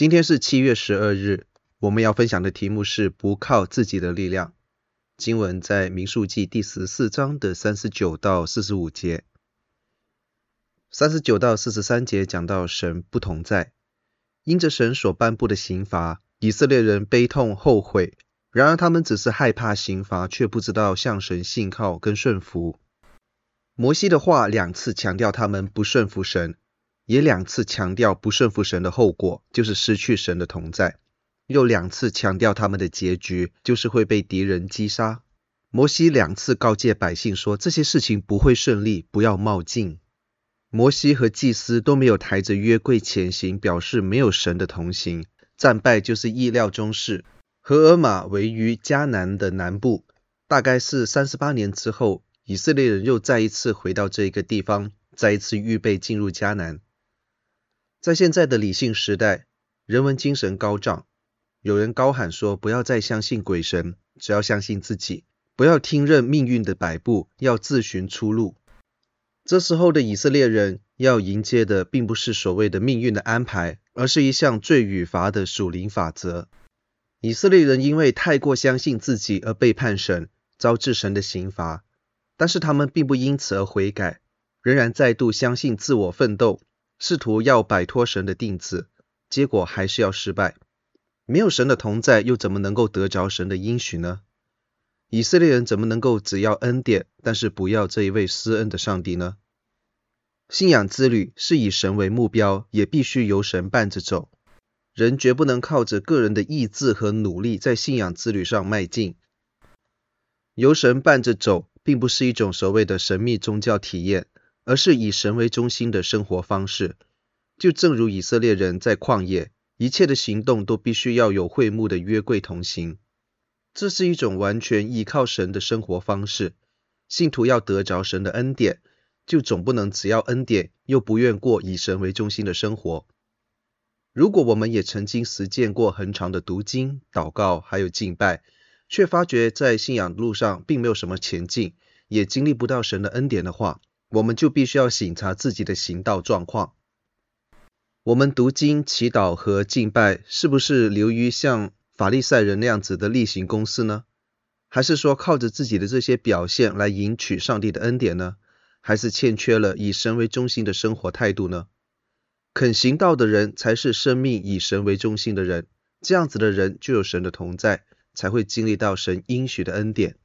今天是七月十二日，我们要分享的题目是不靠自己的力量。经文在民数记第十四章的三十九到四十五节，三十九到四十三节讲到神不同在，因着神所颁布的刑罚，以色列人悲痛后悔。然而他们只是害怕刑罚，却不知道向神信靠跟顺服。摩西的话两次强调他们不顺服神。也两次强调不顺服神的后果就是失去神的同在，又两次强调他们的结局就是会被敌人击杀。摩西两次告诫百姓说，这些事情不会顺利，不要冒进。摩西和祭司都没有抬着约柜前行，表示没有神的同行，战败就是意料中事。何珥玛位于迦南的南部，大概是三十八年之后，以色列人又再一次回到这个地方，再一次预备进入迦南。在现在的理性时代，人文精神高涨，有人高喊说：“不要再相信鬼神，只要相信自己，不要听任命运的摆布，要自寻出路。”这时候的以色列人要迎接的，并不是所谓的命运的安排，而是一项罪与罚的属灵法则。以色列人因为太过相信自己而背叛神，招致神的刑罚，但是他们并不因此而悔改，仍然再度相信自我奋斗。试图要摆脱神的定旨，结果还是要失败。没有神的同在，又怎么能够得着神的应许呢？以色列人怎么能够只要恩典，但是不要这一位施恩的上帝呢？信仰之旅是以神为目标，也必须由神伴着走。人绝不能靠着个人的意志和努力在信仰之旅上迈进。由神伴着走，并不是一种所谓的神秘宗教体验。而是以神为中心的生活方式，就正如以色列人在旷野，一切的行动都必须要有会幕的约柜同行。这是一种完全依靠神的生活方式。信徒要得着神的恩典，就总不能只要恩典，又不愿过以神为中心的生活。如果我们也曾经实践过很长的读经、祷告，还有敬拜，却发觉在信仰路上并没有什么前进，也经历不到神的恩典的话，我们就必须要省察自己的行道状况。我们读经、祈祷和敬拜，是不是流于像法利赛人那样子的例行公事呢？还是说靠着自己的这些表现来赢取上帝的恩典呢？还是欠缺了以神为中心的生活态度呢？肯行道的人才是生命以神为中心的人，这样子的人就有神的同在，才会经历到神应许的恩典。